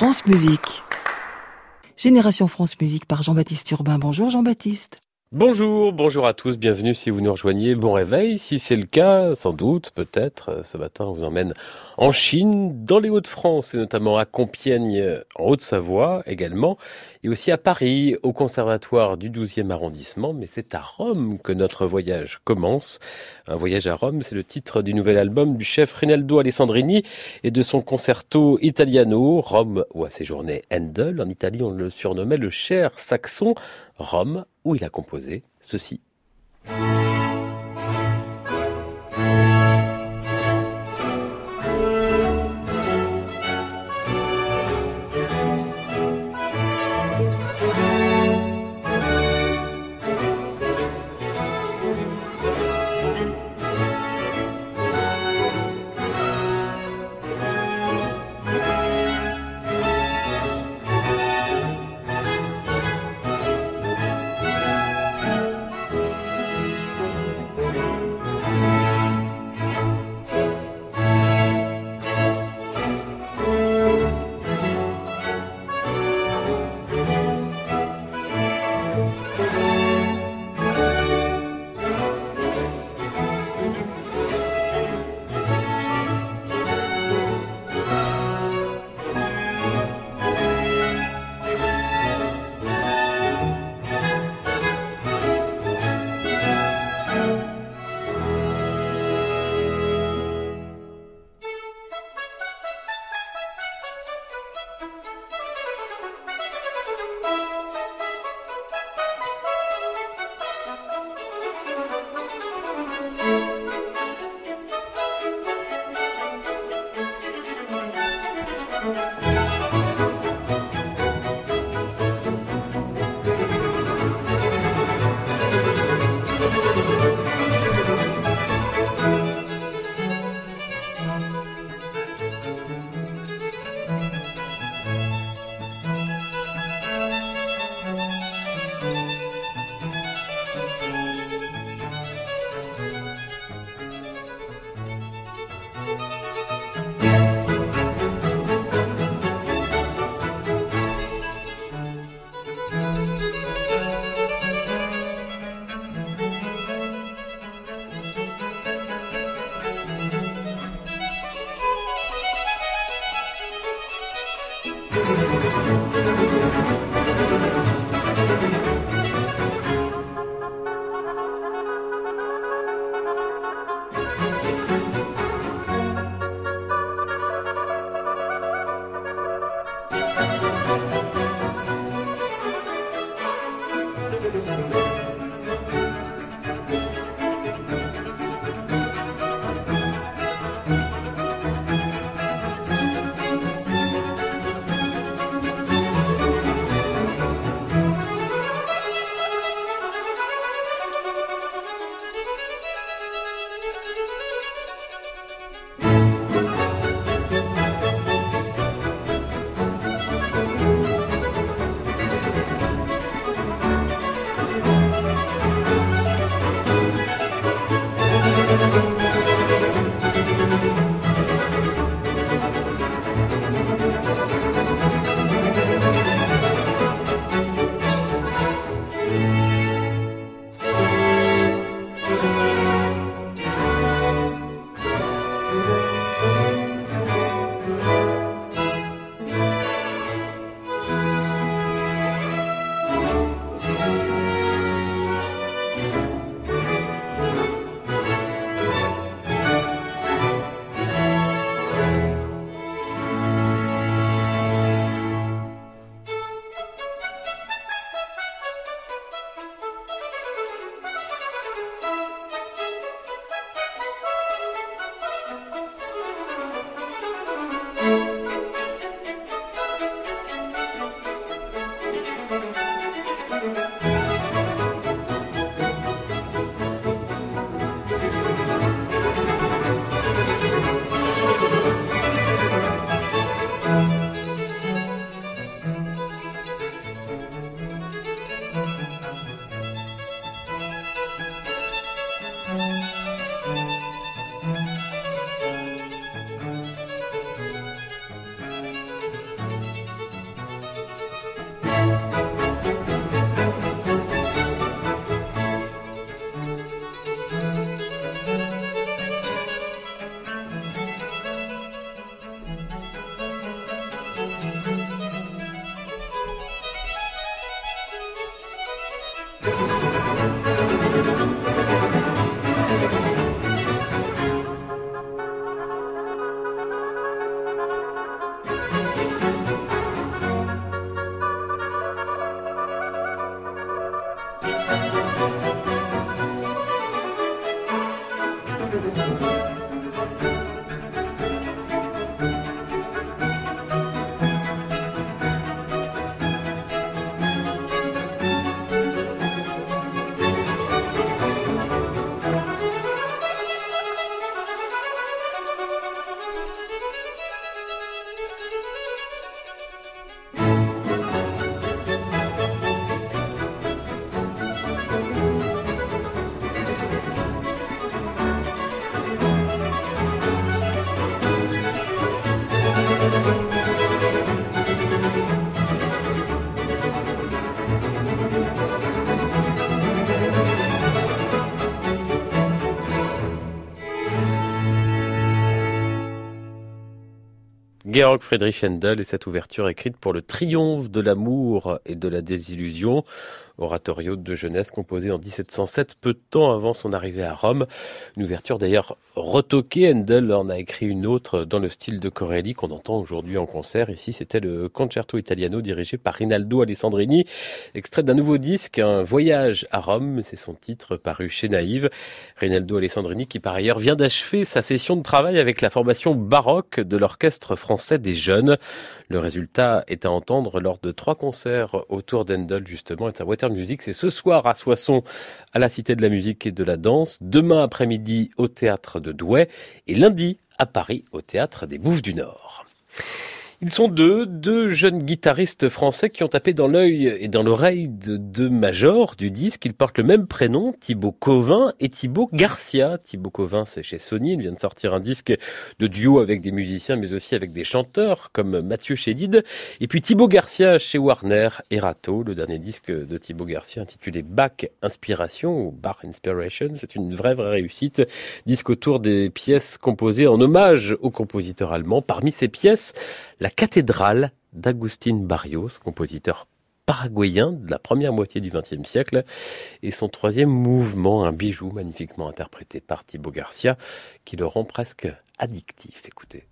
France Musique. Génération France Musique par Jean-Baptiste Urbain. Bonjour Jean-Baptiste. Bonjour, bonjour à tous, bienvenue si vous nous rejoignez. Bon réveil, si c'est le cas, sans doute, peut-être. Euh, ce matin, on vous emmène en Chine, dans les Hauts-de-France, et notamment à Compiègne, en Haute-Savoie également, et aussi à Paris, au Conservatoire du 12e arrondissement. Mais c'est à Rome que notre voyage commence. Un voyage à Rome, c'est le titre du nouvel album du chef Rinaldo Alessandrini et de son concerto italiano, Rome, où a séjourné Handel. En Italie, on le surnommait le cher saxon. Rome, où il a composé ceci. Georg Friedrich Händel et cette ouverture écrite pour le triomphe de l'amour et de la désillusion oratorio de jeunesse composé en 1707, peu de temps avant son arrivée à Rome. Une ouverture d'ailleurs retoquée. Handel en a écrit une autre dans le style de Corelli qu'on entend aujourd'hui en concert. Ici, c'était le Concerto Italiano dirigé par Rinaldo Alessandrini, extrait d'un nouveau disque, Un voyage à Rome. C'est son titre paru chez Naïve. Rinaldo Alessandrini qui par ailleurs vient d'achever sa session de travail avec la formation baroque de l'Orchestre français des jeunes. Le résultat est à entendre lors de trois concerts autour d'Endel justement et sa Water Music. C'est ce soir à Soissons à la Cité de la musique et de la danse, demain après-midi au théâtre de Douai et lundi à Paris au théâtre des Bouffes du Nord. Ils sont deux, deux jeunes guitaristes français qui ont tapé dans l'œil et dans l'oreille de deux majors du disque. Ils portent le même prénom, Thibaut Covin et Thibaut Garcia. Thibaut Covin, c'est chez Sony. Il vient de sortir un disque de duo avec des musiciens, mais aussi avec des chanteurs comme Mathieu Chédid. Et puis Thibaut Garcia chez Warner et. Le dernier disque de Thibaut Garcia intitulé Bach Inspiration ou Bach Inspiration. C'est une vraie, vraie réussite. Disque autour des pièces composées en hommage au compositeur allemand. Parmi ces pièces, la la cathédrale d'Agustín Barrios, compositeur paraguayen de la première moitié du XXe siècle, et son troisième mouvement, un bijou magnifiquement interprété par Thibaut Garcia, qui le rend presque addictif. Écoutez.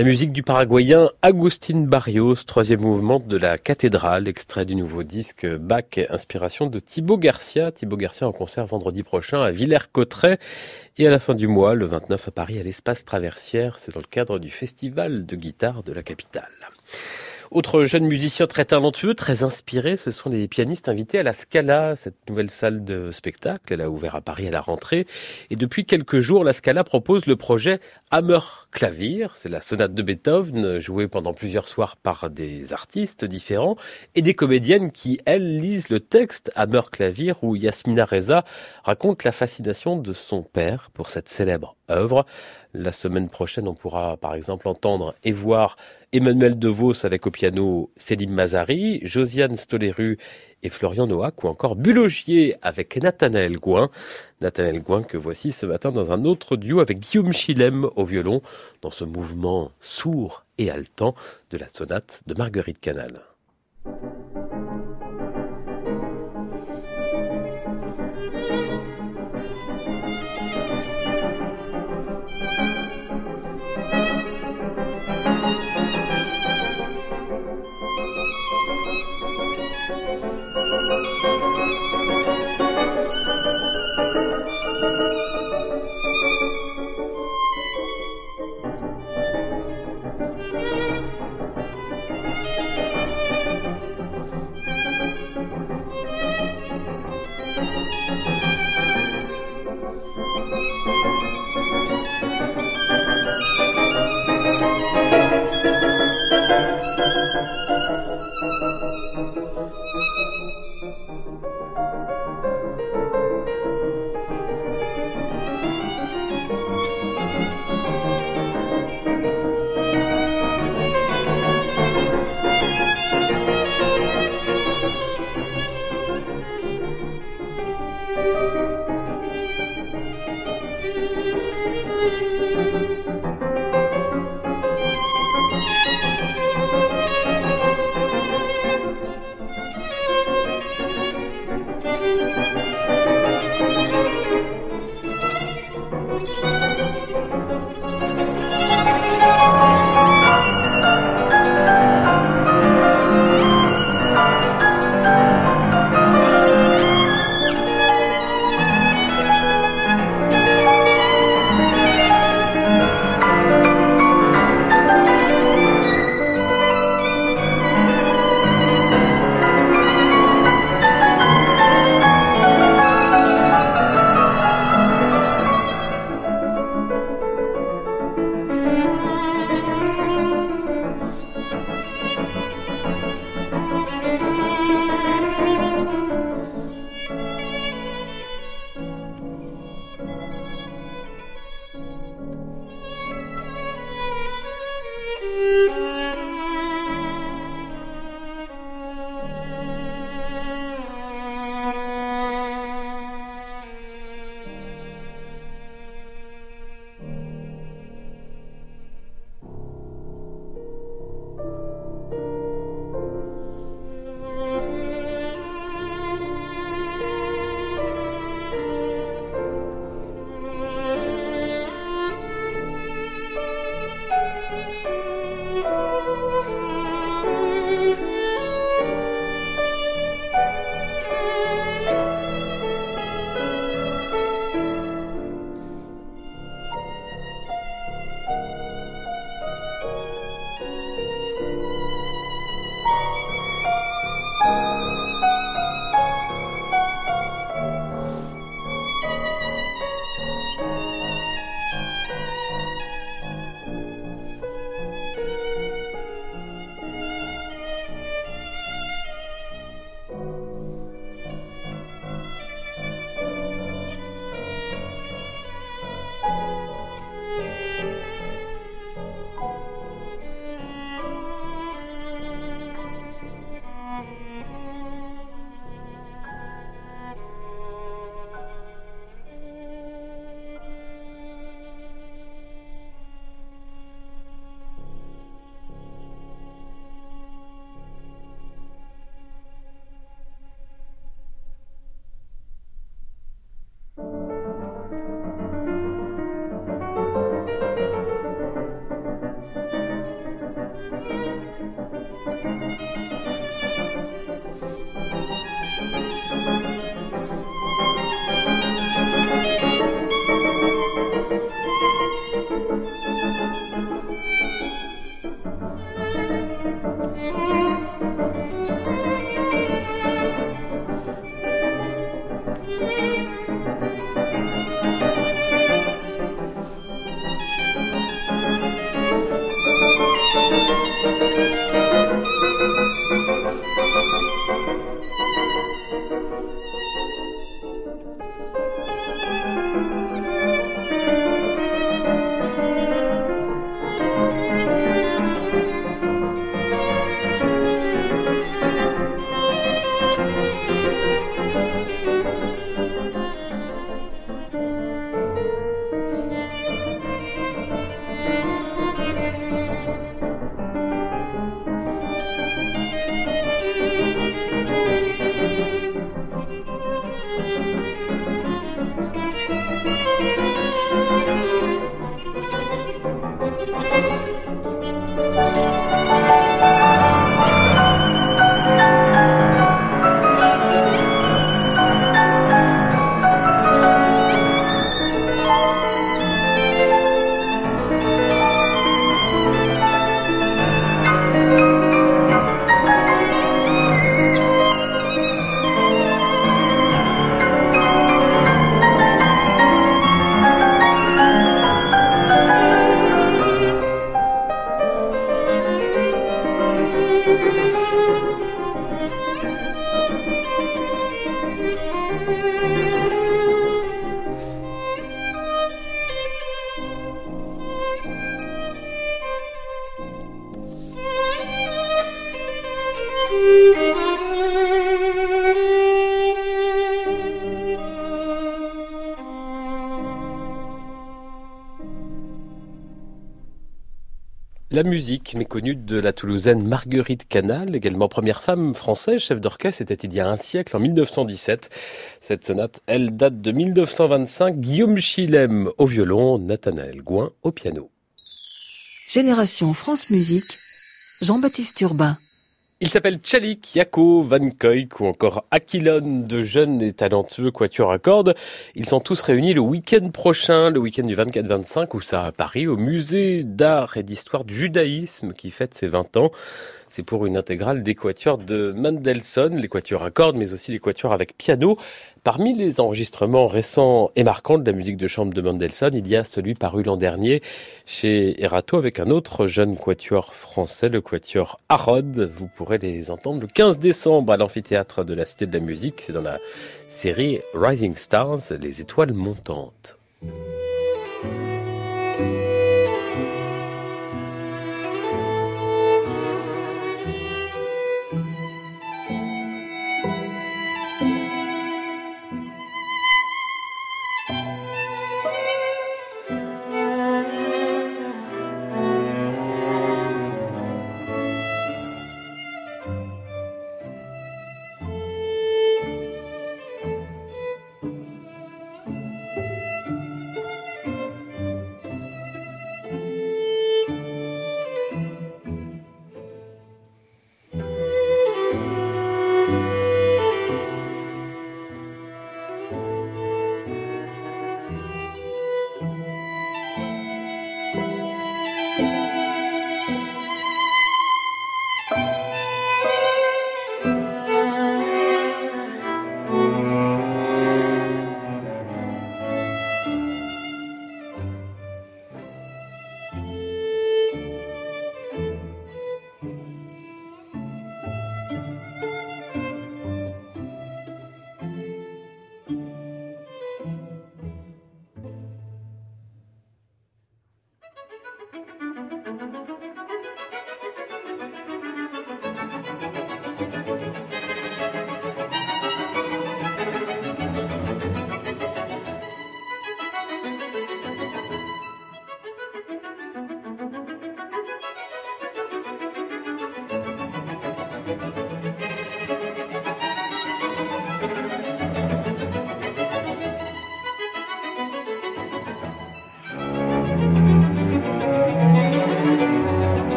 La musique du Paraguayen Agustin Barrios, troisième mouvement de la cathédrale, extrait du nouveau disque Bach, inspiration de Thibaut Garcia. Thibaut Garcia en concert vendredi prochain à Villers-Cotterêts et à la fin du mois, le 29 à Paris, à l'espace Traversière. C'est dans le cadre du festival de guitare de la capitale. Autre jeune musicien très talentueux, très inspiré, ce sont les pianistes invités à la Scala, cette nouvelle salle de spectacle. Elle a ouvert à Paris à la rentrée. Et depuis quelques jours, la Scala propose le projet Hammer Clavier. C'est la sonate de Beethoven, jouée pendant plusieurs soirs par des artistes différents et des comédiennes qui, elles, lisent le texte Hammer Clavier où Yasmina Reza raconte la fascination de son père pour cette célèbre œuvre. La semaine prochaine, on pourra par exemple entendre et voir Emmanuel DeVos avec au piano Céline Mazari, Josiane Stoleru et Florian Noack ou encore Bulogier avec Nathanaël Gouin. Nathanaël Gouin que voici ce matin dans un autre duo avec Guillaume Chilem au violon dans ce mouvement sourd et haletant de la sonate de Marguerite Canal. La musique méconnue de la Toulousaine Marguerite Canal, également première femme française chef d'orchestre, c'était il y a un siècle, en 1917. Cette sonate, elle date de 1925. Guillaume Chilem au violon, Nathanaël Gouin au piano. Génération France Musique, Jean-Baptiste Urbain. Il s'appelle Chalik, Yako, Van Koyk ou encore Aquilon, de jeunes et talentueux quatuors à cordes. Ils sont tous réunis le week-end prochain, le week-end du 24-25, où ça à Paris, au musée d'art et d'histoire du judaïsme qui fête ses 20 ans. C'est pour une intégrale des quatuors de Mendelssohn, les quatuors à cordes, mais aussi les avec piano. Parmi les enregistrements récents et marquants de la musique de chambre de Mendelssohn, il y a celui paru l'an dernier chez Erato avec un autre jeune quatuor français, le quatuor Harrod. Vous pourrez les entendre le 15 décembre à l'amphithéâtre de la Cité de la Musique. C'est dans la série Rising Stars, les étoiles montantes.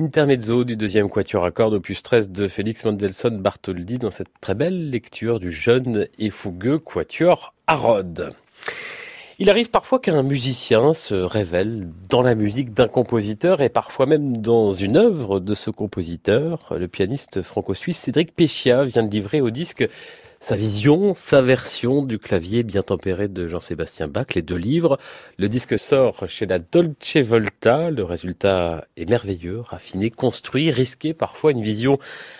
L'intermezzo du deuxième quatuor à cordes opus 13 de Félix Mendelssohn Bartholdy dans cette très belle lecture du jeune et fougueux quatuor Rhodes. Il arrive parfois qu'un musicien se révèle dans la musique d'un compositeur et parfois même dans une œuvre de ce compositeur. Le pianiste franco-suisse Cédric Péchia vient de livrer au disque sa vision, sa version du clavier bien tempéré de Jean-Sébastien Bach, les deux livres. Le disque sort chez la Dolce Volta. Le résultat est merveilleux, raffiné, construit, risqué, parfois une vision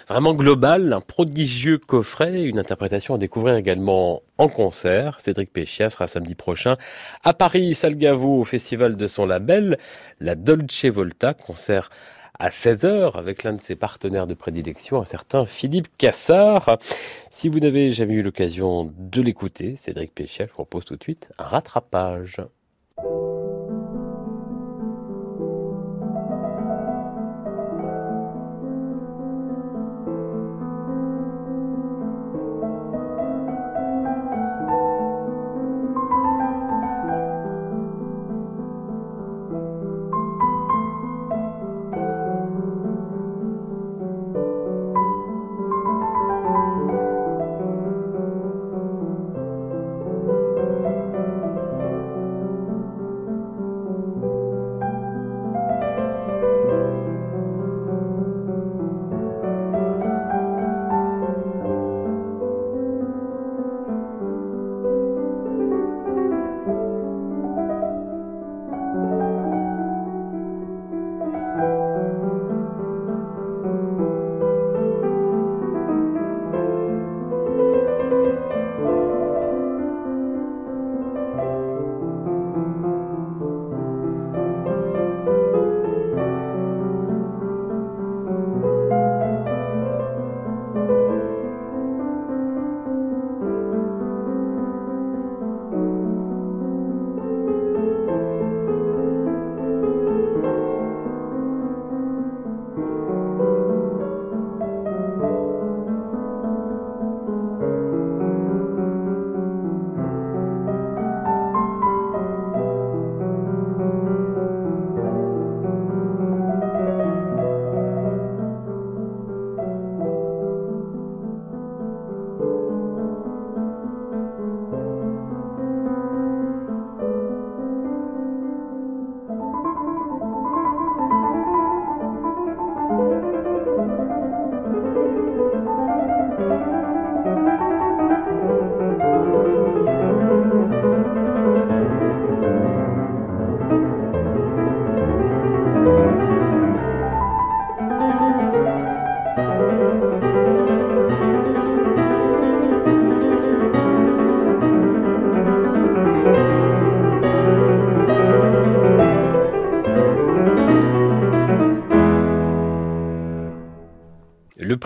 vraiment globale, un prodigieux coffret, une interprétation à découvrir également en concert. Cédric Péchia sera samedi prochain à Paris, Salgavo, au festival de son label, la Dolce Volta, concert à 16h avec l'un de ses partenaires de prédilection, un certain Philippe Cassard. Si vous n'avez jamais eu l'occasion de l'écouter, Cédric Péchia, je propose tout de suite un rattrapage.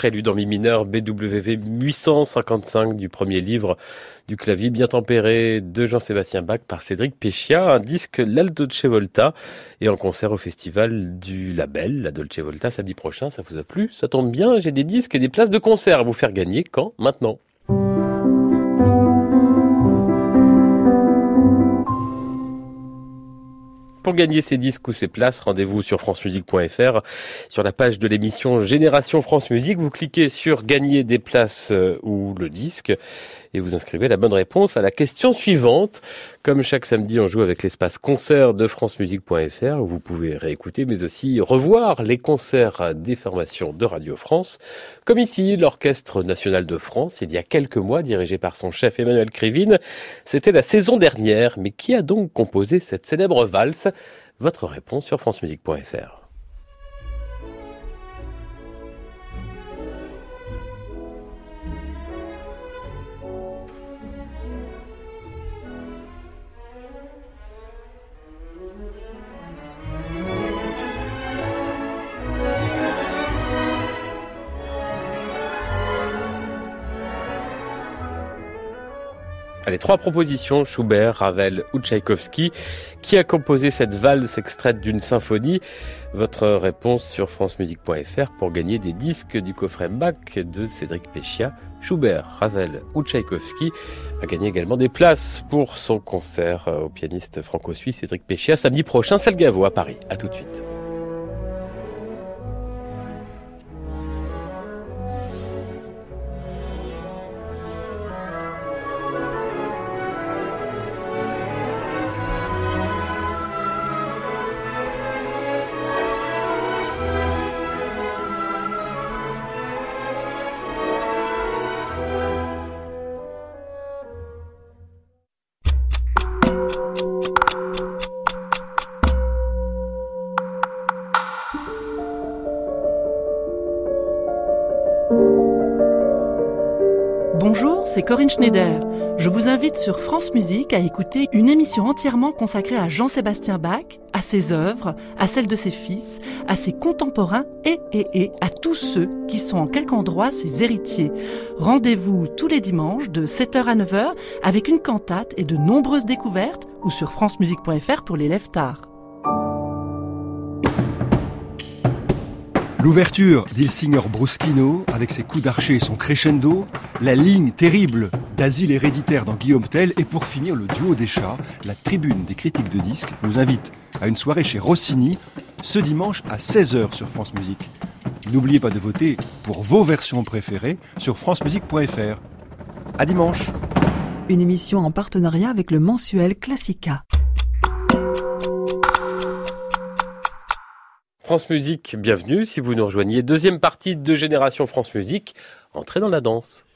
Prélude en mi mineur BWV 855 du premier livre du clavier bien tempéré de Jean-Sébastien Bach par Cédric Péchia, un disque La Dolce Volta et en concert au festival du label La Dolce Volta samedi prochain. Ça vous a plu? Ça tombe bien, j'ai des disques et des places de concert à vous faire gagner quand? Maintenant. Pour gagner ces disques ou ces places, rendez-vous sur francemusique.fr. Sur la page de l'émission Génération France Musique, vous cliquez sur gagner des places euh, ou le disque et vous inscrivez la bonne réponse à la question suivante. Comme chaque samedi, on joue avec l'espace concert de francemusique.fr où vous pouvez réécouter mais aussi revoir les concerts des formations de Radio France. Comme ici, l'Orchestre National de France, il y a quelques mois, dirigé par son chef Emmanuel Krivine. C'était la saison dernière, mais qui a donc composé cette célèbre valse? Votre réponse sur francemusique.fr. Allez, trois propositions, Schubert, Ravel ou Tchaïkovski. Qui a composé cette valse extraite d'une symphonie? Votre réponse sur francemusique.fr pour gagner des disques du coffret Mac de Cédric Péchia. Schubert, Ravel ou Tchaïkovski a gagné également des places pour son concert au pianiste franco-suisse Cédric Péchia samedi prochain, Salgavo à Paris. À tout de suite. Schneider. Je vous invite sur France Musique à écouter une émission entièrement consacrée à Jean-Sébastien Bach, à ses œuvres, à celles de ses fils, à ses contemporains et, et, et à tous ceux qui sont en quelque endroit ses héritiers. Rendez-vous tous les dimanches de 7h à 9h avec une cantate et de nombreuses découvertes ou sur francemusique.fr pour l'élève tard. L'ouverture d'Ilsinger Bruschino, avec ses coups d'archer et son crescendo, la ligne terrible d'Asile héréditaire dans Guillaume Tell, et pour finir le duo des chats, la tribune des critiques de disques vous invite à une soirée chez Rossini ce dimanche à 16h sur France Musique. N'oubliez pas de voter pour vos versions préférées sur francemusique.fr. À dimanche. Une émission en partenariat avec le mensuel Classica. France Musique, bienvenue si vous nous rejoignez. Deuxième partie de Génération France Musique, entrez dans la danse.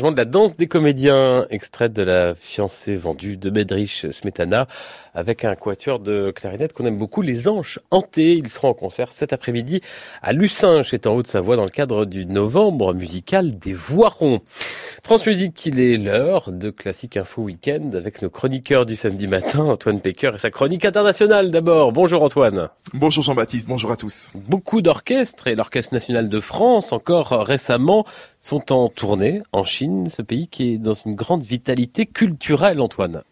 Arrangement de la danse des comédiens, extrait de la fiancée vendue de Bedrich Smetana, avec un quatuor de clarinette qu'on aime beaucoup, les Anges Hantés. Ils seront en concert cet après-midi à Lucinche, est en Haute-Savoie, dans le cadre du novembre musical des Voirons. France Musique, il est l'heure de Classique Info Week-end avec nos chroniqueurs du samedi matin, Antoine Pecker et sa chronique internationale d'abord. Bonjour Antoine. Bonjour Jean-Baptiste, bonjour à tous. Beaucoup d'orchestres et l'Orchestre National de France encore récemment sont en tournée en Chine, ce pays qui est dans une grande vitalité culturelle, Antoine.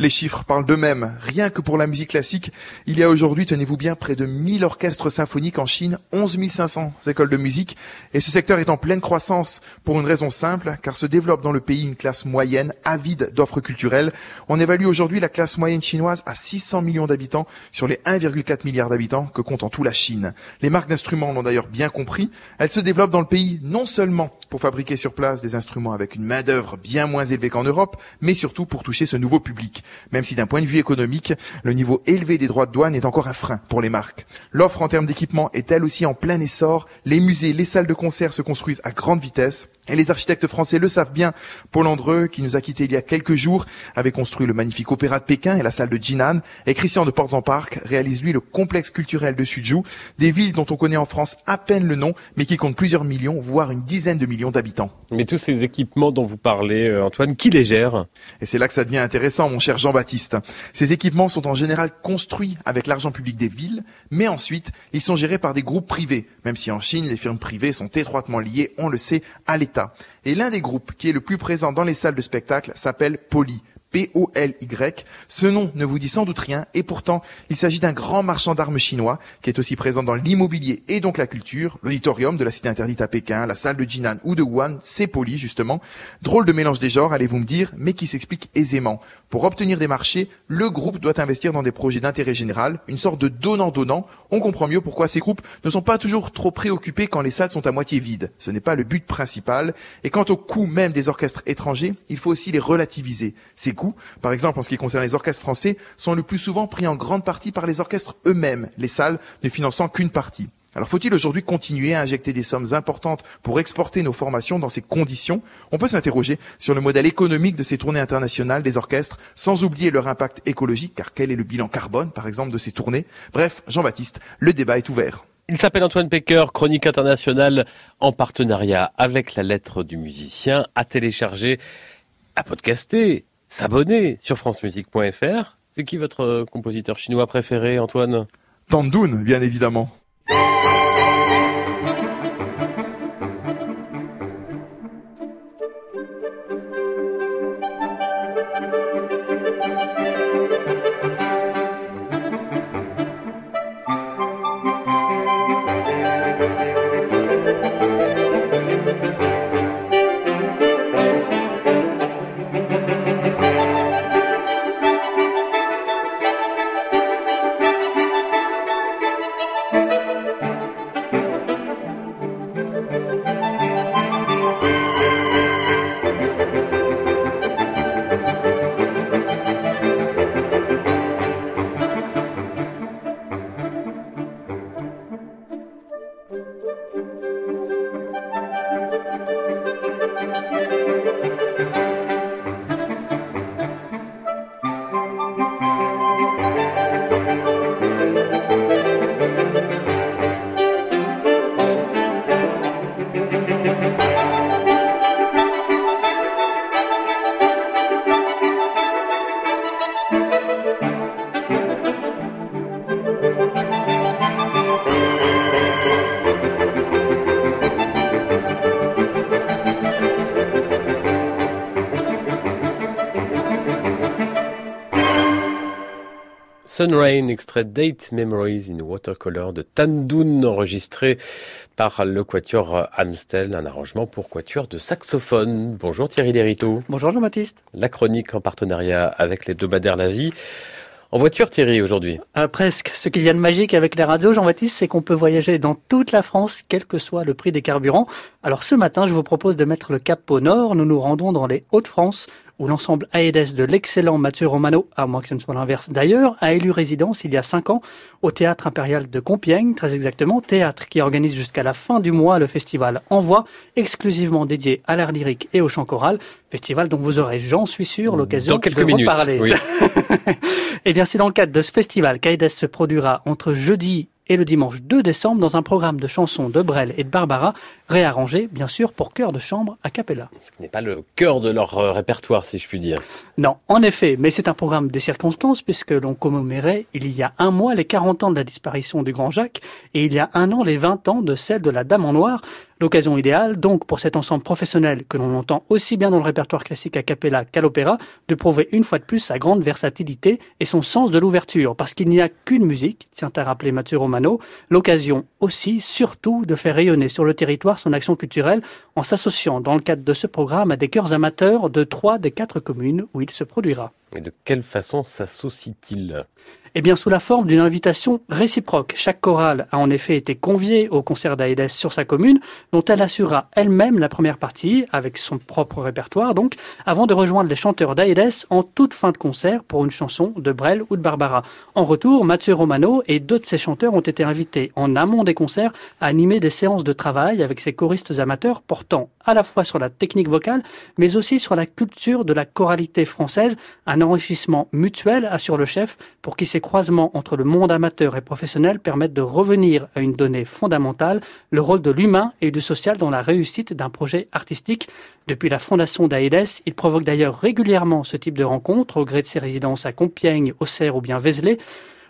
Les chiffres parlent d'eux-mêmes. Rien que pour la musique classique, il y a aujourd'hui, tenez-vous bien, près de 1000 orchestres symphoniques en Chine, 11 500 écoles de musique, et ce secteur est en pleine croissance pour une raison simple, car se développe dans le pays une classe moyenne avide d'offres culturelles. On évalue aujourd'hui la classe moyenne chinoise à 600 millions d'habitants sur les 1,4 milliard d'habitants que compte en tout la Chine. Les marques d'instruments l'ont d'ailleurs bien compris. Elles se développent dans le pays non seulement pour fabriquer sur place des instruments avec une main-d'œuvre bien moins élevée qu'en Europe, mais surtout pour toucher ce nouveau public même si d'un point de vue économique, le niveau élevé des droits de douane est encore un frein pour les marques. L'offre en termes d'équipement est elle aussi en plein essor. Les musées, les salles de concert se construisent à grande vitesse. Et les architectes français le savent bien. Paul Andreu, qui nous a quittés il y a quelques jours, avait construit le magnifique opéra de Pékin et la salle de Jinan. Et Christian de Portes en Parc réalise lui le complexe culturel de Suzhou, des villes dont on connaît en France à peine le nom, mais qui comptent plusieurs millions, voire une dizaine de millions d'habitants. Mais tous ces équipements dont vous parlez, euh, Antoine, qui les gère? Et c'est là que ça devient intéressant, mon cher Jean-Baptiste. Ces équipements sont en général construits avec l'argent public des villes, mais ensuite, ils sont gérés par des groupes privés, même si en Chine, les firmes privées sont étroitement liées, on le sait, à l'État. Et l'un des groupes qui est le plus présent dans les salles de spectacle s'appelle Poly. P-O-L-Y. Ce nom ne vous dit sans doute rien, et pourtant, il s'agit d'un grand marchand d'armes chinois, qui est aussi présent dans l'immobilier et donc la culture, l'auditorium de la cité interdite à Pékin, la salle de Jinan ou de Wuhan, c'est poli, justement. Drôle de mélange des genres, allez-vous me dire, mais qui s'explique aisément. Pour obtenir des marchés, le groupe doit investir dans des projets d'intérêt général, une sorte de donnant-donnant. On comprend mieux pourquoi ces groupes ne sont pas toujours trop préoccupés quand les salles sont à moitié vides. Ce n'est pas le but principal. Et quant au coût même des orchestres étrangers, il faut aussi les relativiser. Par exemple en ce qui concerne les orchestres français, sont le plus souvent pris en grande partie par les orchestres eux-mêmes, les salles ne finançant qu'une partie. Alors faut-il aujourd'hui continuer à injecter des sommes importantes pour exporter nos formations dans ces conditions? On peut s'interroger sur le modèle économique de ces tournées internationales des orchestres, sans oublier leur impact écologique, car quel est le bilan carbone, par exemple, de ces tournées? Bref, Jean-Baptiste, le débat est ouvert. Il s'appelle Antoine Pecker, chronique internationale en partenariat avec la lettre du musicien, à télécharger, à podcaster s'abonner sur francemusique.fr. C'est qui votre euh, compositeur chinois préféré, Antoine? Tandun, bien évidemment. Sunrain, extrait Date Memories in Watercolor de Tandun, enregistré par le quatuor Amstel, un arrangement pour quatuor de saxophone. Bonjour Thierry Lériteau. Bonjour Jean-Baptiste. La chronique en partenariat avec l'hebdomadaire La Vie. En voiture Thierry aujourd'hui euh, Presque. Ce qu'il y a de magique avec les radios, Jean-Baptiste, c'est qu'on peut voyager dans toute la France, quel que soit le prix des carburants. Alors ce matin, je vous propose de mettre le cap au nord. Nous nous rendons dans les Hauts-de-France où l'ensemble Aedes de l'excellent Mathieu Romano, à moins que ce ne soit l'inverse d'ailleurs, a élu résidence il y a cinq ans au Théâtre Impérial de Compiègne, très exactement, théâtre qui organise jusqu'à la fin du mois le festival Envoi, exclusivement dédié à l'art lyrique et au chant choral, festival dont vous aurez, j'en suis sûr, l'occasion de reparler. Oui. Eh bien, c'est dans le cadre de ce festival qu'Aedes se produira entre jeudi et le dimanche 2 décembre dans un programme de chansons de Brel et de Barbara, réarrangé bien sûr pour chœur de chambre a cappella. Ce qui n'est pas le cœur de leur euh, répertoire si je puis dire. Non, en effet, mais c'est un programme des circonstances puisque l'on commémorait il y a un mois les 40 ans de la disparition du Grand Jacques et il y a un an les 20 ans de celle de la Dame en Noir, L'occasion idéale, donc, pour cet ensemble professionnel que l'on entend aussi bien dans le répertoire classique a cappella qu'à l'opéra, de prouver une fois de plus sa grande versatilité et son sens de l'ouverture, parce qu'il n'y a qu'une musique, tient à rappeler Mathieu Romano, l'occasion aussi, surtout, de faire rayonner sur le territoire son action culturelle en s'associant dans le cadre de ce programme à des chœurs amateurs de trois des quatre communes où il se produira. Et de quelle façon s'associe-t-il? Eh bien, sous la forme d'une invitation réciproque. Chaque chorale a en effet été conviée au concert d'Aedes sur sa commune, dont elle assurera elle-même la première partie, avec son propre répertoire donc, avant de rejoindre les chanteurs d'Aedes en toute fin de concert pour une chanson de Brel ou de Barbara. En retour, Mathieu Romano et deux de ses chanteurs ont été invités en amont des concerts à animer des séances de travail avec ses choristes amateurs portant à la fois sur la technique vocale, mais aussi sur la culture de la choralité française, un enrichissement mutuel, assure le chef, pour qui ces croisements entre le monde amateur et professionnel permettent de revenir à une donnée fondamentale, le rôle de l'humain et du social dans la réussite d'un projet artistique. Depuis la fondation d'Aedes, il provoque d'ailleurs régulièrement ce type de rencontres au gré de ses résidences à Compiègne, Auxerre ou bien Vézelay,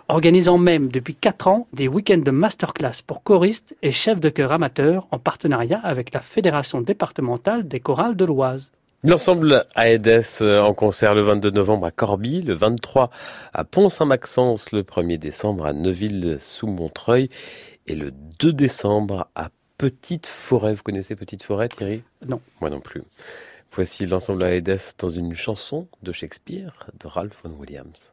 organisant même depuis 4 ans des week-ends de masterclass pour choristes et chefs de chœur amateurs en partenariat avec la Fédération départementale des chorales de l'Oise. L'ensemble AEDES euh, en concert le 22 novembre à Corbie, le 23 à Pont-Saint-Maxence, le 1er décembre à Neuville-sous-Montreuil et le 2 décembre à Petite Forêt. Vous connaissez Petite Forêt, Thierry? Non. Moi non plus. Voici l'ensemble AEDES dans une chanson de Shakespeare de Ralph Vaughan Williams.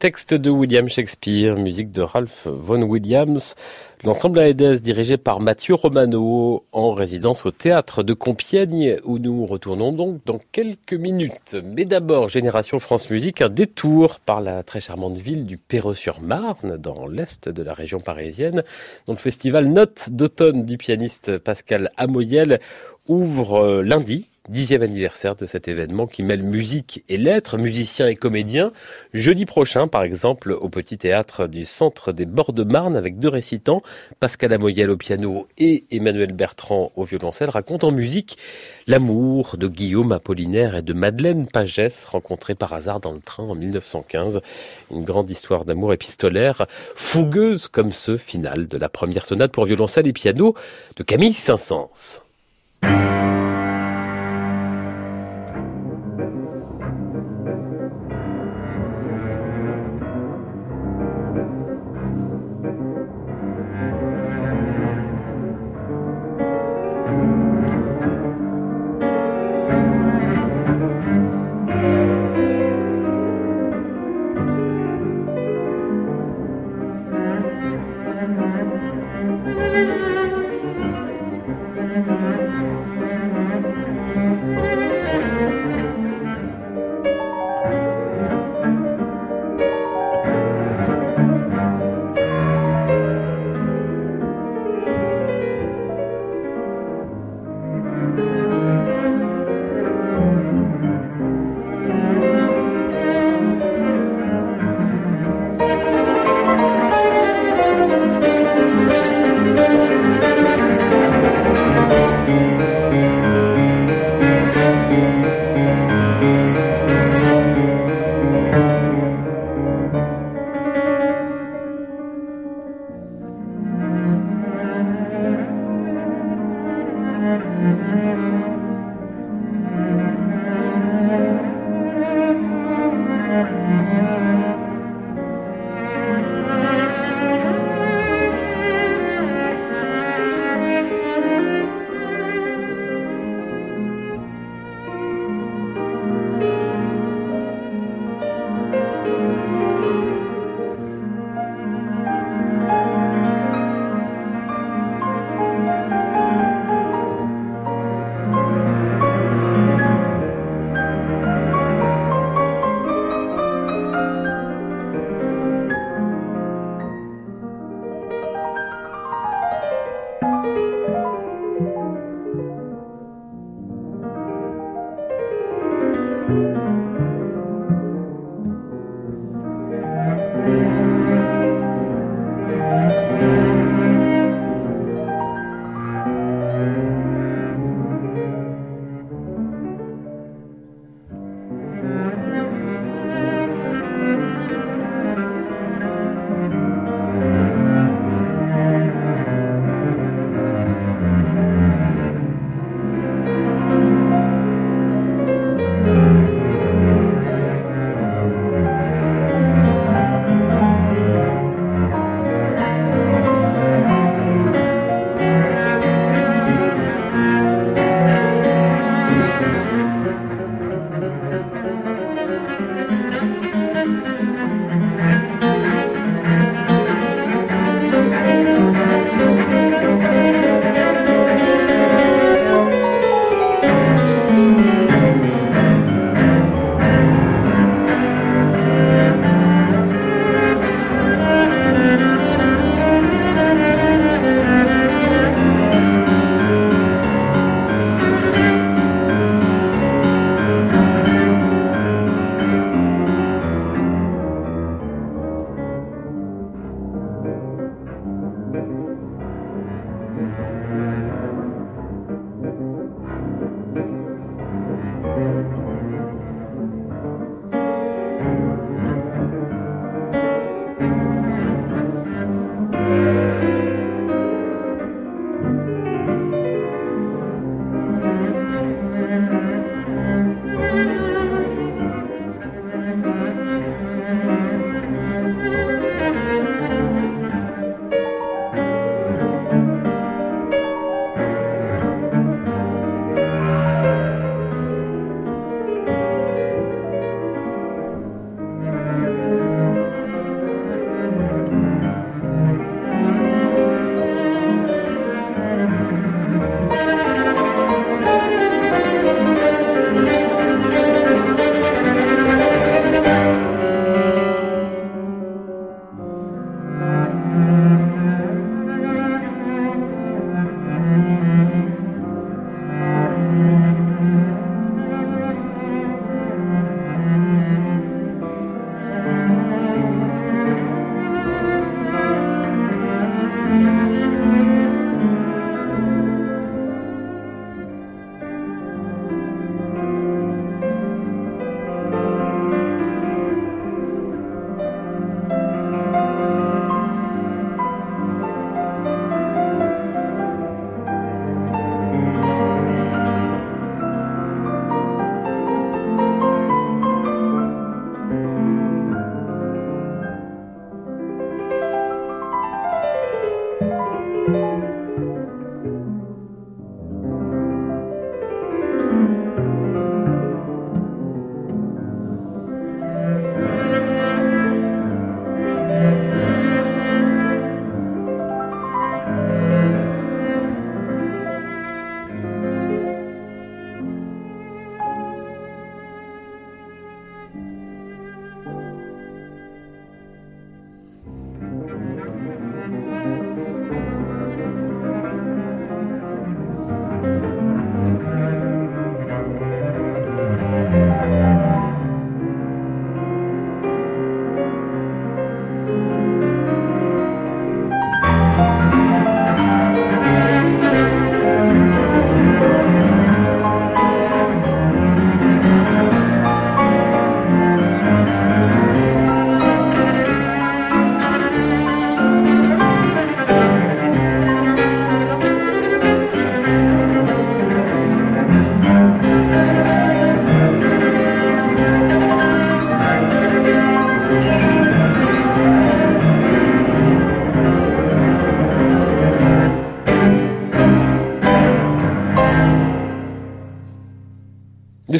Texte de William Shakespeare, musique de Ralph Vaughan Williams. L'ensemble AEDES dirigé par Mathieu Romano en résidence au théâtre de Compiègne où nous retournons donc dans quelques minutes. Mais d'abord, Génération France Musique, un détour par la très charmante ville du Perreux-sur-Marne dans l'est de la région parisienne dont le festival Notes d'automne du pianiste Pascal Amoyel ouvre euh, lundi dixième anniversaire de cet événement qui mêle musique et lettres, musiciens et comédiens. Jeudi prochain, par exemple, au Petit Théâtre du Centre des Bords de Marne, avec deux récitants, Pascal Amoyel au piano et Emmanuel Bertrand au violoncelle, racontent en musique l'amour de Guillaume Apollinaire et de Madeleine Pagès, rencontrés par hasard dans le train en 1915. Une grande histoire d'amour épistolaire, fougueuse comme ce final de la première sonate pour violoncelle et piano de Camille Saint-Saëns.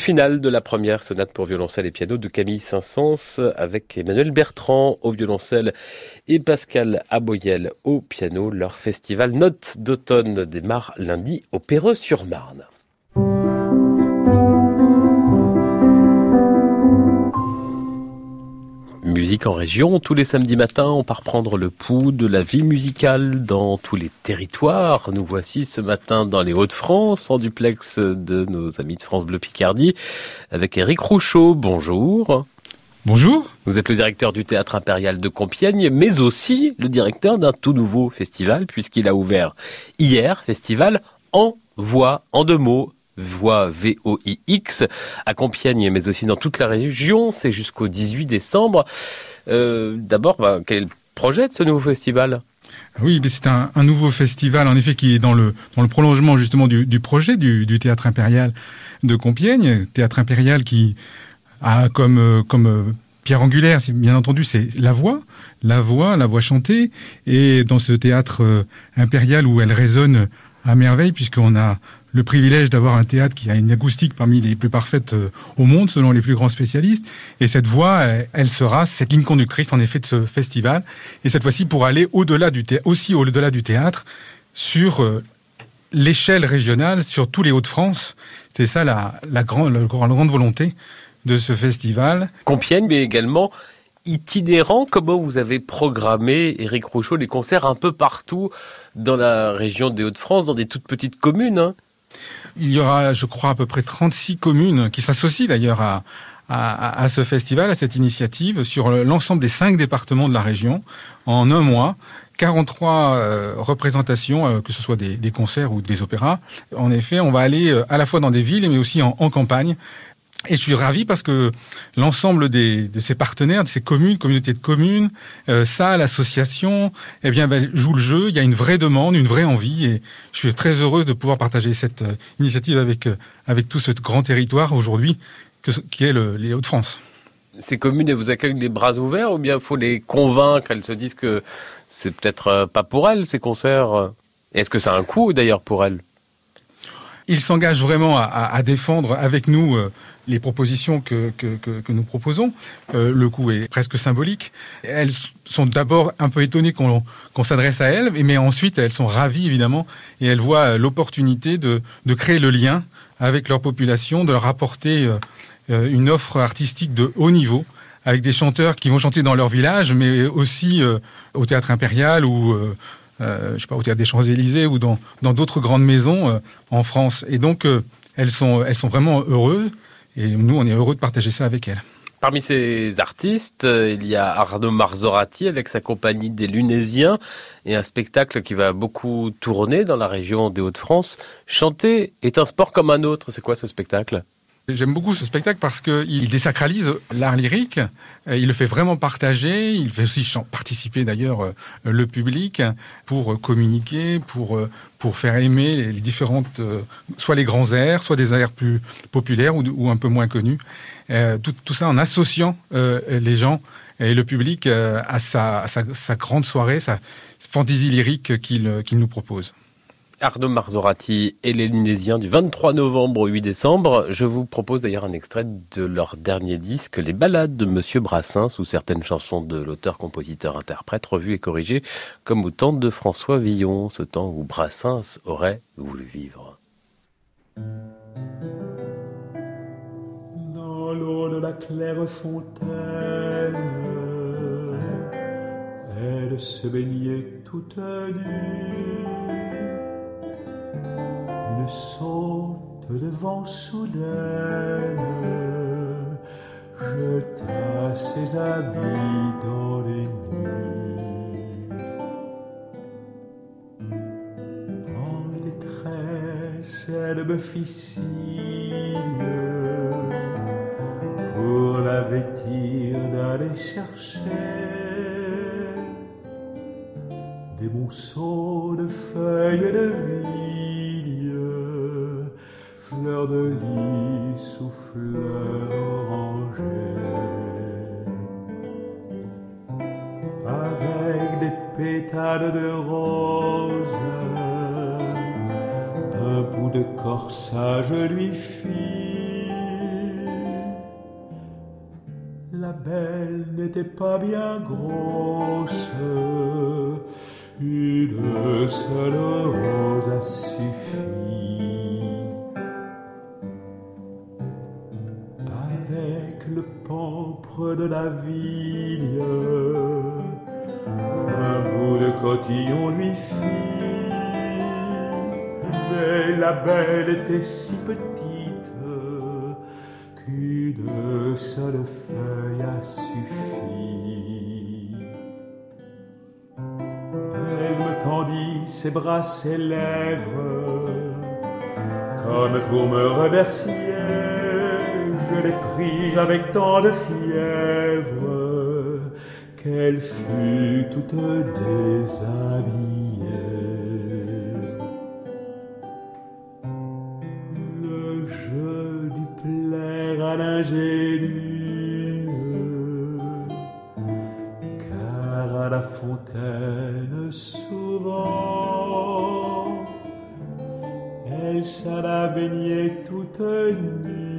Finale de la première sonate pour violoncelle et piano de Camille Saint-Saëns avec Emmanuel Bertrand au violoncelle et Pascal Aboyel au piano. Leur festival Notes d'automne démarre lundi au Perreux-sur-Marne. Musique en région, tous les samedis matins, on part prendre le pouls de la vie musicale dans tous les territoires. Nous voici ce matin dans les Hauts-de-France, en duplex de nos amis de France Bleu Picardie, avec Eric Rouchot. Bonjour. Bonjour. Vous êtes le directeur du Théâtre Impérial de Compiègne, mais aussi le directeur d'un tout nouveau festival, puisqu'il a ouvert hier, festival En Voix, en deux mots, Voix V-O-I-X à Compiègne, mais aussi dans toute la région. C'est jusqu'au 18 décembre. Euh, D'abord, bah, quel projet de ce nouveau festival? Oui, c'est un, nouveau festival, en effet, qui est dans le, dans le prolongement justement du, projet du, du, Théâtre Impérial de Compiègne. Théâtre Impérial qui a comme, euh, comme euh, pierre angulaire, bien entendu, c'est la voix, la voix, la voix chantée. Et dans ce théâtre impérial où elle résonne à merveille, puisqu'on a le privilège d'avoir un théâtre qui a une acoustique parmi les plus parfaites euh, au monde, selon les plus grands spécialistes. Et cette voix, elle sera cette ligne conductrice, en effet, de ce festival. Et cette fois-ci, pour aller au-delà du théâtre, aussi au-delà du théâtre, sur euh, l'échelle régionale, sur tous les Hauts-de-France. C'est ça la, grande, volonté de ce festival. Compiègne, mais également itinérant. Comment vous avez programmé, Éric Rouchot, les concerts un peu partout dans la région des Hauts-de-France, dans des toutes petites communes hein? Il y aura, je crois, à peu près 36 communes qui s'associent d'ailleurs à, ce festival, à cette initiative, sur l'ensemble des cinq départements de la région, en un mois. 43 euh, représentations, euh, que ce soit des, concerts ou des opéras. En effet, on va aller euh, à la fois dans des villes, mais aussi en campagne. Et je suis ravi parce que l'ensemble des, de ces partenaires, de ces communes, communautés de communes, euh, ça, l'association, eh bien, ben, joue le jeu. Il y a une vraie demande, une vraie envie, et je suis très heureux de pouvoir partager cette euh, initiative avec euh, avec tout ce grand territoire aujourd'hui, qui est le, les Hauts-de-France. Ces communes, elles vous accueillent les bras ouverts, ou bien il faut les convaincre? Elles se disent que c'est peut-être pas pour elles ces concerts. Est-ce que ça a un coût d'ailleurs pour elles? Ils s'engagent vraiment à, à, défendre avec nous euh, les propositions que, nous proposons. Euh, le coût est presque symbolique. Elles sont d'abord un peu étonnées qu'on qu s'adresse à elles, mais ensuite elles sont ravies évidemment et elles voient l'opportunité de, créer le lien avec leur population, de leur apporter euh, une offre artistique de haut niveau avec des chanteurs qui vont chanter dans leur village, mais aussi euh, au théâtre impérial ou euh, euh, je sais pas, au théâtre des Champs-Élysées ou dans d'autres grandes maisons euh, en France. Et donc, euh, elles sont vraiment heureuses. Et nous, on est heureux de partager ça avec elles. Parmi ces artistes, il y a Arnaud Marzorati avec sa compagnie des Lunésiens et un spectacle qui va beaucoup tourner dans la région des Hauts-de-France. Chanter est un sport comme un autre. C'est quoi ce spectacle? J'aime beaucoup ce spectacle parce qu'il désacralise l'art lyrique, il le fait vraiment partager, il fait aussi participer d'ailleurs le public pour communiquer, pour, pour faire aimer les différentes, soit les grands airs, soit des airs plus populaires ou, un peu moins connus. Tout, tout, ça en associant les gens et le public à sa, à sa, sa grande soirée, sa fantaisie lyrique qu'il qu nous propose. Arnaud Marzorati et les Lunésiens du 23 novembre au 8 décembre. Je vous propose d'ailleurs un extrait de leur dernier disque, Les Ballades de Monsieur Brassens, ou certaines chansons de l'auteur-compositeur-interprète revues et corrigées, comme au temps de François Villon, ce temps où Brassens aurait voulu vivre. Dans l'eau de la claire fontaine, elle se baignait toute nue saute de vent soudaine. Jeta ses habits dans les nues. En détresse, elle me fit signe pour la vêtir d'aller chercher des monceaux de feuilles de vigne, fleurs de lys ou fleurs orangées, avec des pétales de rose, un bout de corsage lui fit La belle n'était pas bien grosse, une seule rose a suffi. Avec le pampre de la vigne, un bout de cotillon lui fit. Mais la belle était si petite qu'une seule feuille a suffi. Elle me tendit ses bras, ses lèvres, comme pour me remercier. Prise avec tant de fièvre qu'elle fut toute déshabillée. Le jeu du plaire à l'ingénu, car à la fontaine souvent, elle s'en a baignée toute nue,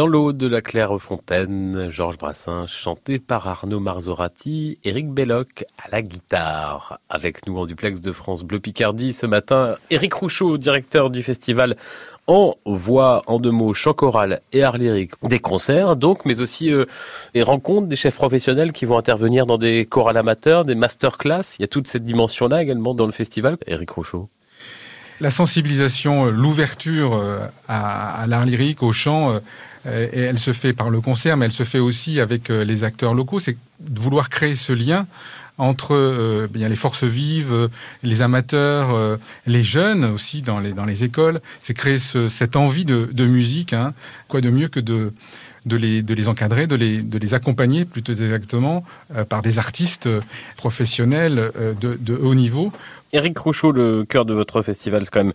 Dans l'eau de la Clairefontaine, Georges Brassens, chanté par Arnaud Marzorati, Éric Belloc à la guitare. Avec nous en duplex de France Bleu Picardie ce matin, Éric Rouchot, directeur du festival en voix, en deux mots, chant choral et art lyrique. Des concerts donc, mais aussi euh, des rencontres des chefs professionnels qui vont intervenir dans des chorales amateurs, des masterclass. Il y a toute cette dimension-là également dans le festival. Éric Rouchot. La sensibilisation, euh, l'ouverture euh, à, l'art lyrique, au chant, euh, elle se fait par le concert, mais elle se fait aussi avec les acteurs locaux. C'est de vouloir créer ce lien entre les forces vives, les amateurs, les jeunes aussi dans les, écoles. C'est créer ce- cette envie de, musique. hein. Quoi de mieux que de, les, encadrer, de les, accompagner plutôt exactement par des artistes professionnels de haut niveau. Éric Rouchot, le cœur de votre festival, c'est quand même,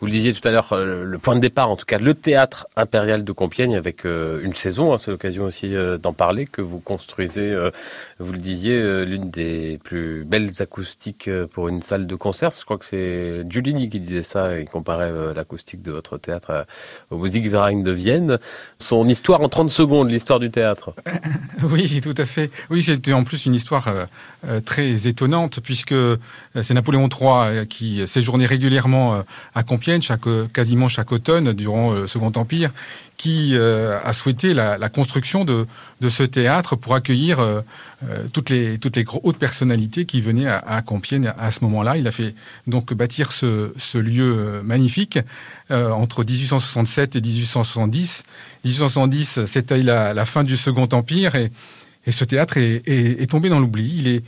vous le disiez tout à l'heure, euh, le point de départ, en tout cas, le théâtre impérial de Compiègne avec euh, une saison, hein, c'est l'occasion aussi euh, d'en parler, que vous construisez, vous le disiez, l'une des plus belles acoustiques pour une salle de concert. Je crois que c'est Giulini qui disait ça, il comparait l'acoustique de votre théâtre à- au Musikverein de Vienne. Son histoire en 30 secondes, l'histoire du théâtre. Oui, tout à fait. Oui, c'était en plus une histoire très étonnante puisque c'est Napoléon III qui séjournait régulièrement à Compiègne, chaque, euh, quasiment chaque automne durant euh, le Second Empire, qui euh, a souhaité la, construction de, ce théâtre pour accueillir euh, euh, toutes les, toutes les hautes personnalités qui venaient à, Compiègne à ce moment-là. Il a fait donc bâtir ce, lieu euh, magnifique euh, entre 1867 et 1870. 1870, c'était la, la fin du Second Empire et, ce théâtre est, est- est tombé dans l'oubli. Il est,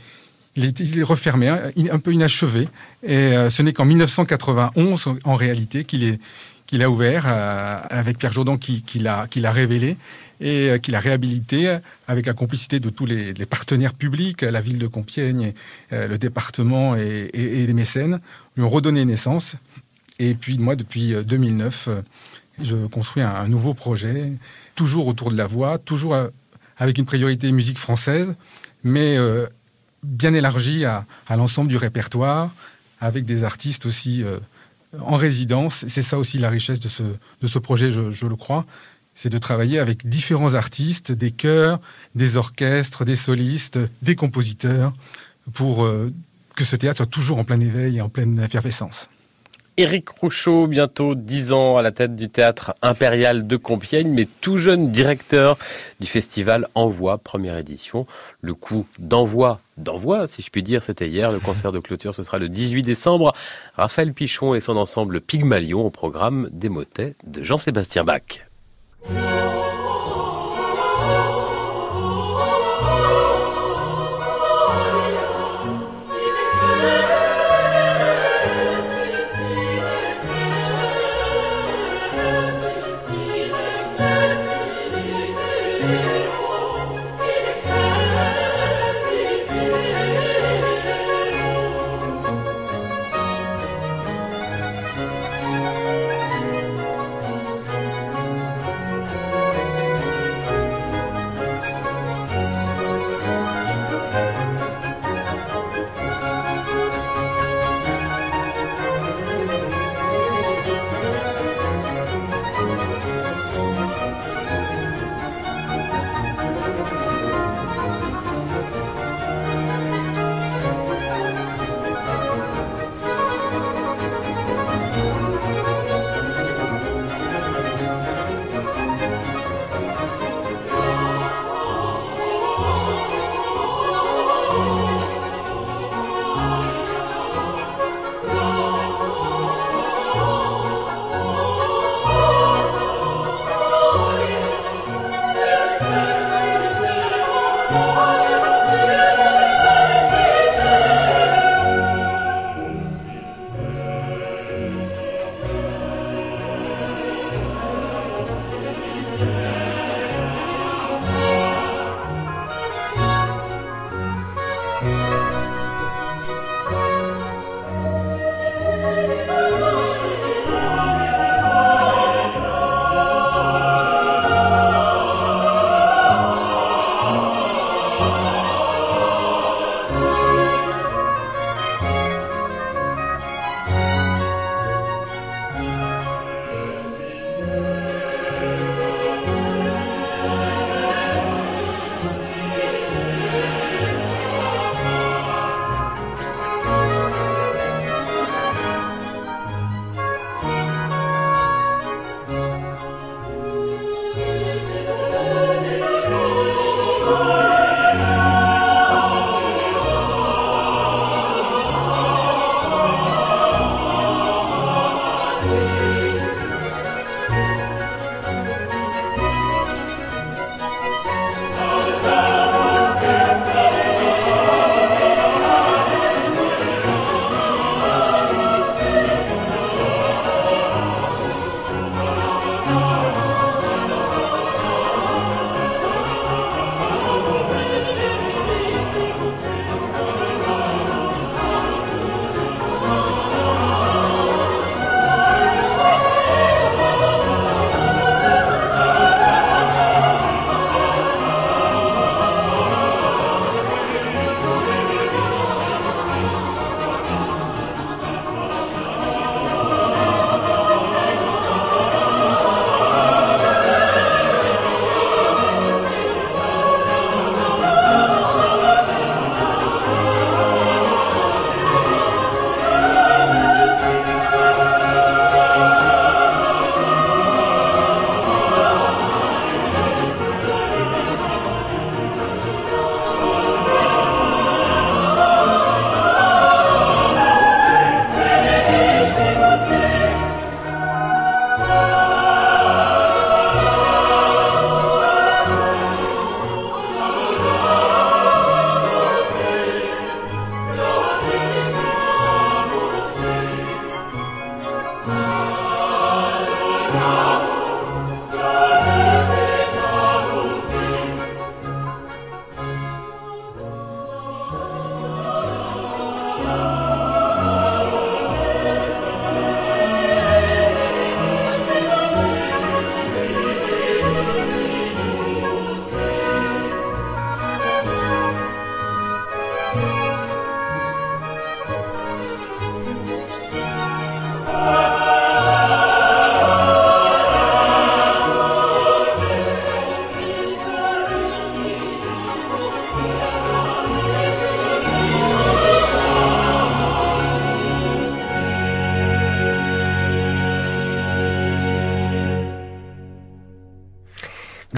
il, est, refermé, hein, un peu inachevé. Et euh, ce n'est qu'en 1991, en- réalité, qu'il est qu'il a ouvert euh, avec Pierre Jourdan qui, qui l'a qui l'a révélé et euh, qu'il a réhabilité euh, avec la complicité de tous les, partenaires publics, la ville de Compiègne, le département et, les mécènes, lui ont redonné naissance. Et puis moi, depuis euh, 2009, euh, je construis un, un nouveau projet, toujours autour de la voix, toujours avec une priorité musique française, mais bien élargie à, l'ensemble du répertoire, avec des artistes aussi euh, en résidence. C'est ça aussi la richesse de ce, de ce projet, je, je le crois. C'est de travailler avec différents artistes, des chœurs, des orchestres, des solistes, des compositeurs, pour euh, que ce théâtre soit toujours en plein éveil et en pleine effervescence. Éric Rouchot, bientôt 10 ans à la tête du théâtre impérial de Compiègne, mais tout jeune directeur du festival Envoi, première édition. Le coup d'envoi, d'envoi, si je puis dire, c'était hier. Le concert de clôture, ce sera le 18 décembre. Raphaël Pichon et son ensemble Pygmalion au programme des motets de Jean-Sébastien Bach.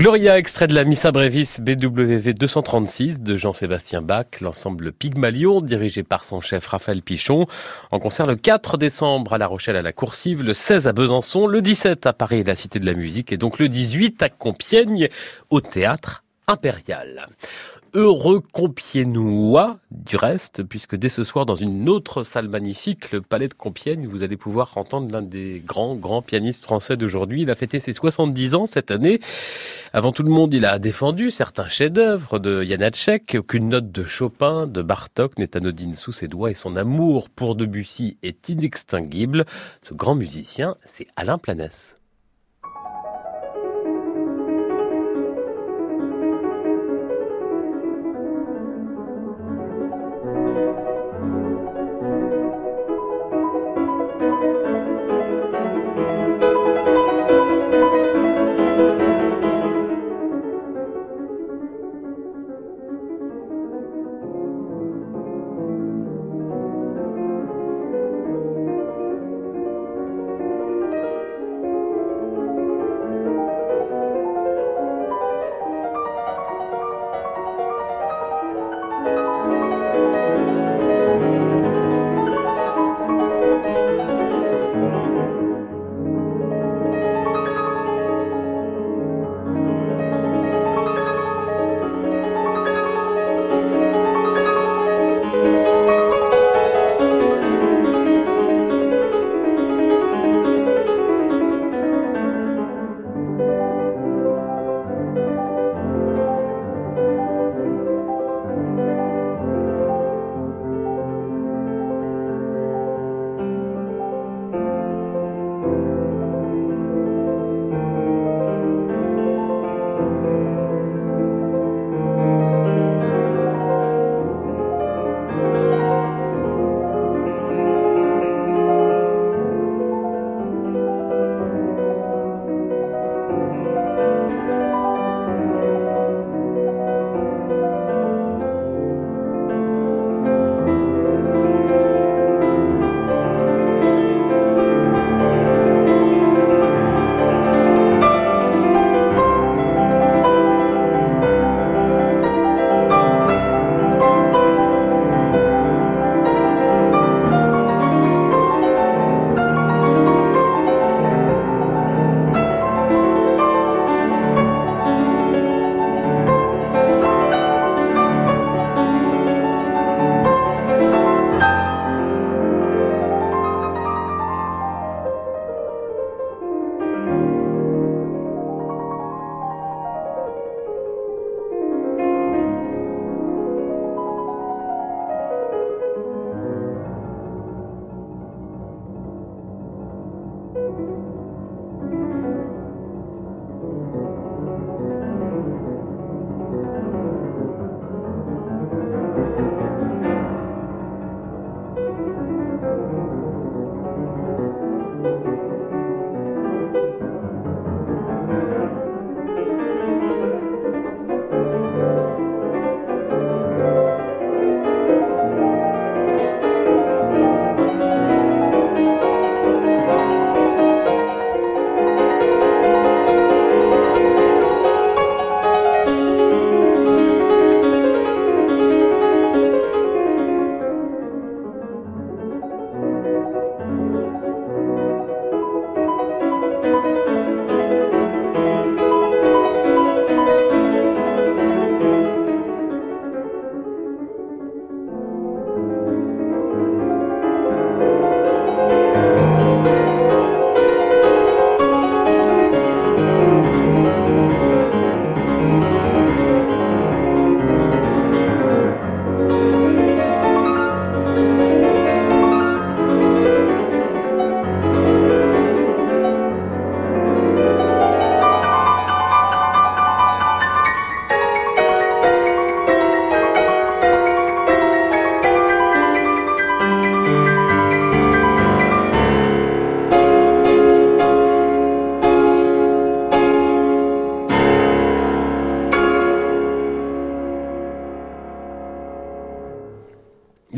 Gloria, extrait de la Missa Brevis BWV 236 de Jean-Sébastien Bach, l'ensemble Pygmalion, dirigé par son chef Raphaël Pichon, en concert le 4 décembre à La Rochelle à la Coursive, le 16 à Besançon, le 17 à Paris et la Cité de la Musique, et donc le 18 à Compiègne au Théâtre Impérial heureux Compiègnois du reste, puisque dès ce soir, dans une autre salle magnifique, le Palais de Compiègne, vous allez pouvoir entendre l'un des grands, grands pianistes français d'aujourd'hui. Il a fêté ses 70 ans cette année. Avant tout le monde, il a défendu certains chefs-d'œuvre de Janacek. Aucune note de Chopin, de Bartok n'est anodine sous ses doigts et son amour pour Debussy est inextinguible. Ce grand musicien, c'est Alain Planès.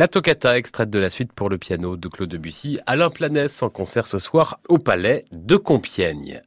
La toccata extraite de la suite pour le piano de Claude Debussy, Alain Planès en concert ce soir au Palais de Compiègne.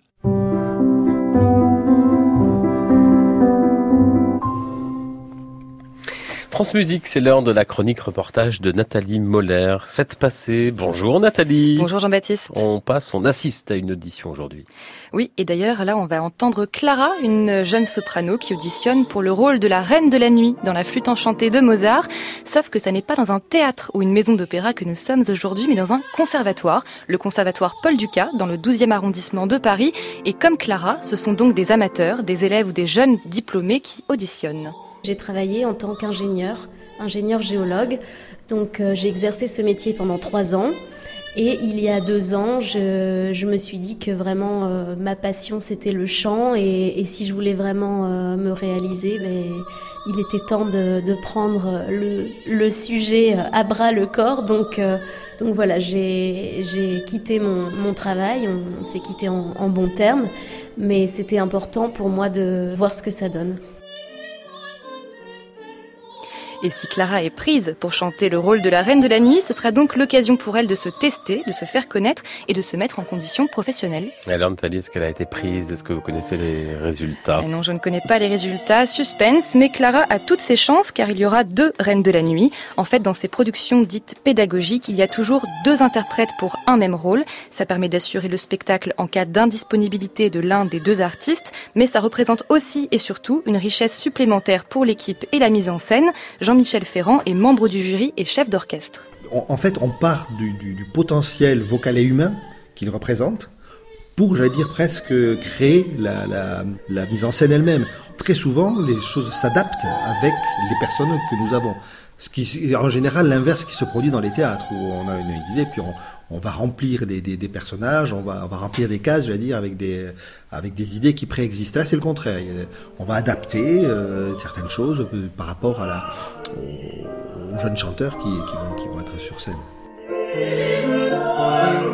France Musique, c'est l'heure de la chronique reportage de Nathalie Moller. Faites passer. Bonjour Nathalie. Bonjour Jean-Baptiste. On passe, on assiste à une audition aujourd'hui. Oui, et d'ailleurs là on va entendre Clara, une jeune soprano qui auditionne pour le rôle de la Reine de la Nuit dans la flûte enchantée de Mozart. Sauf que ça n'est pas dans un théâtre ou une maison d'opéra que nous sommes aujourd'hui, mais dans un conservatoire, le conservatoire Paul Ducas, dans le 12e arrondissement de Paris. Et comme Clara, ce sont donc des amateurs, des élèves ou des jeunes diplômés qui auditionnent. J'ai travaillé en tant qu'ingénieur, ingénieur géologue. Donc euh, j'ai exercé ce métier pendant trois ans. Et il y a deux ans, je, me suis dit que vraiment euh, ma passion c'était le chant et, si je voulais vraiment euh, me réaliser, ben, il était temps de, prendre le, sujet à bras le corps. Donc, voilà, j'ai quitté mon, travail, on, on s'est quitté en, en bons termes, mais c'était important pour moi de voir ce que ça donne. Et si Clara est prise pour chanter le rôle de la reine de la nuit, ce sera donc l'occasion pour elle de se tester, de se faire connaître et de se mettre en condition professionnelle. Alors Nathalie, est-ce qu'elle a été prise? Est-ce que vous connaissez les résultats? Et Non, je ne connais pas les résultats. Suspense, mais Clara a toutes ses chances car il y aura deux reines de la nuit. En fait, dans ces productions dites pédagogiques, il y a toujours deux interprètes pour un même rôle. Ça permet d'assurer le spectacle en cas d'indisponibilité de l'un des deux artistes, mais ça représente aussi et surtout une richesse supplémentaire pour l'équipe et la mise en scène. Jean-Michel Ferrand est membre du jury et chef d'orchestre. En fait, on part du, potentiel vocal et humain qu'il représente pour, j'allais dire, presque créer la mise en scène elle-même. Très souvent, les choses s'adaptent avec les personnes que nous avons. Ce qui est en général l'inverse qui se produit dans les théâtres, où on a une idée, puis on, on va remplir des, personnages, on va, remplir des cases, j'allais dire, avec des, idées qui préexistent. Là, c'est le contraire. On va adapter euh, certaines choses par rapport à la, aux, aux jeunes chanteurs qui, qui, vont, qui vont être sur scène.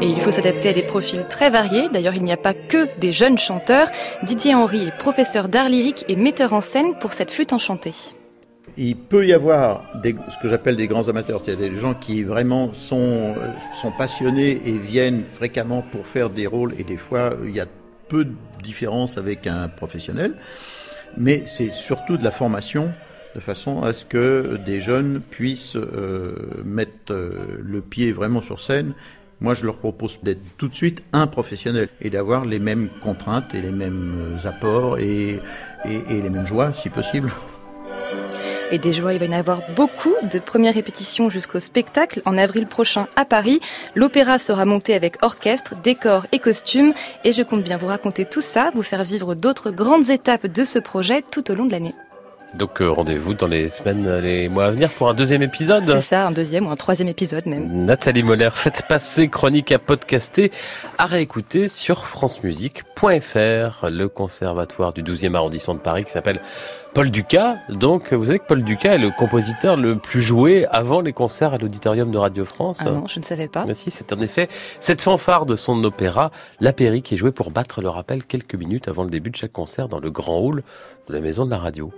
Et il faut s'adapter à des profils très variés. D'ailleurs, il n'y a pas que des jeunes chanteurs. Didier Henry est professeur d'art lyrique et metteur en scène pour cette flûte enchantée. Il peut y avoir ce que j'appelle des grands amateurs, a des gens qui vraiment sont, sont passionnés et viennent fréquemment pour faire des rôles et des fois il y a peu de différence avec un professionnel, mais c'est surtout de la formation de façon à ce que des jeunes puissent euh, mettre euh, le pied vraiment sur scène. Moi, je leur propose d'être tout de suite un professionnel et d'avoir les mêmes contraintes et les mêmes apports et les mêmes joies, si possible et des joies. Il va y en avoir beaucoup de premières répétitions jusqu'au spectacle en avril prochain à Paris. L'opéra sera monté avec orchestre, décor et costumes et je compte bien vous raconter tout ça, vous faire vivre d'autres grandes étapes de ce projet tout au long de l'année. Donc euh, rendez-vous dans les semaines, les mois à venir pour un deuxième épisode. C'est ça, un deuxième ou un troisième épisode même. Nathalie Moller, faites passer chronique à podcaster, à réécouter sur francemusique.fr, le conservatoire du 12e arrondissement de Paris qui s'appelle Paul Ducas. Donc vous savez que Paul Ducas est le compositeur le plus joué avant les concerts à l'auditorium de Radio France. Ah non, je ne savais pas. Mais si, c'est en effet cette fanfare de son opéra, La Péri, qui est jouée pour battre le rappel quelques minutes avant le début de chaque concert dans le grand hall de la maison de la radio.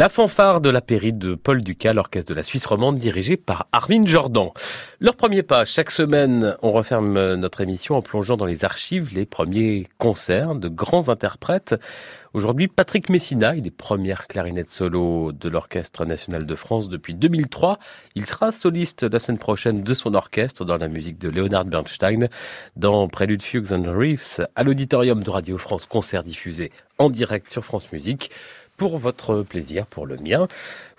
La fanfare de la périte de Paul Ducas, l'orchestre de la Suisse romande dirigé par Armin Jordan. Leur premier pas, chaque semaine, on referme notre émission en plongeant dans les archives les premiers concerts de grands interprètes. Aujourd'hui, Patrick Messina, il est première clarinette solo de l'Orchestre national de France depuis 2003. Il sera soliste la semaine prochaine de son orchestre dans la musique de Leonard Bernstein dans Prélude Fugues and Reefs à l'auditorium de Radio France, concert diffusé en direct sur France Musique pour votre plaisir, pour le mien.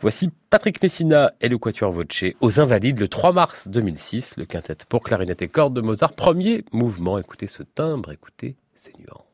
Voici Patrick Messina et le Quatuor Voce aux Invalides le 3 mars 2006, le quintet pour clarinette et cordes de Mozart. Premier mouvement, écoutez ce timbre, écoutez ces nuances.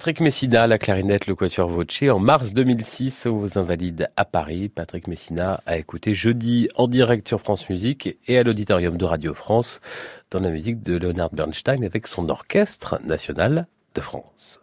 Patrick Messina, la clarinette, le quatuor Voce, en mars 2006 aux Invalides à Paris. Patrick Messina a écouté jeudi en direct sur France Musique et à l'auditorium de Radio France dans la musique de Leonard Bernstein avec son orchestre national de France.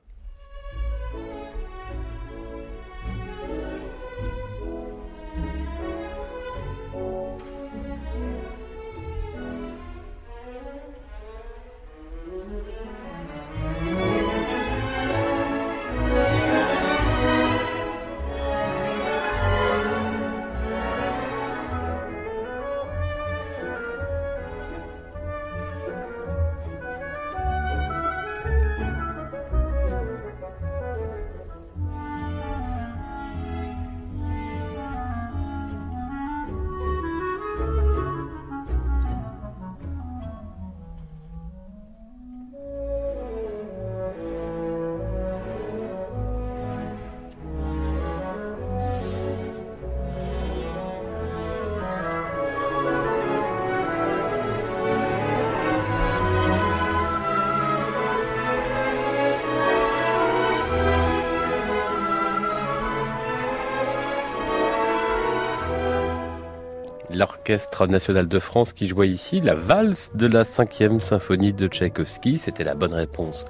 l'Orchestre national de France qui jouait ici la valse de la cinquième symphonie de Tchaïkovski. C'était la bonne réponse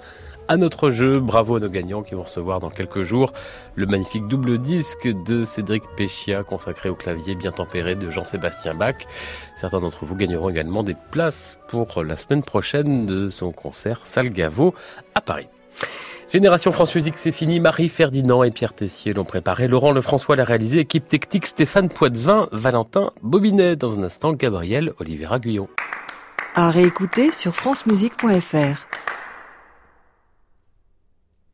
à notre jeu. Bravo à nos gagnants qui vont recevoir dans quelques jours le magnifique double disque de Cédric Péchia consacré au clavier bien tempéré de Jean-Sébastien Bach. Certains d'entre vous gagneront également des places pour la semaine prochaine de son concert Salgavo à Paris. Génération France Musique, c'est fini. Marie Ferdinand et Pierre Tessier l'ont préparé. Laurent Lefrançois l'a réalisé. Équipe technique Stéphane Poitvin, Valentin Bobinet. Dans un instant, Gabriel Olivier Guyon. À réécouter sur francemusique.fr.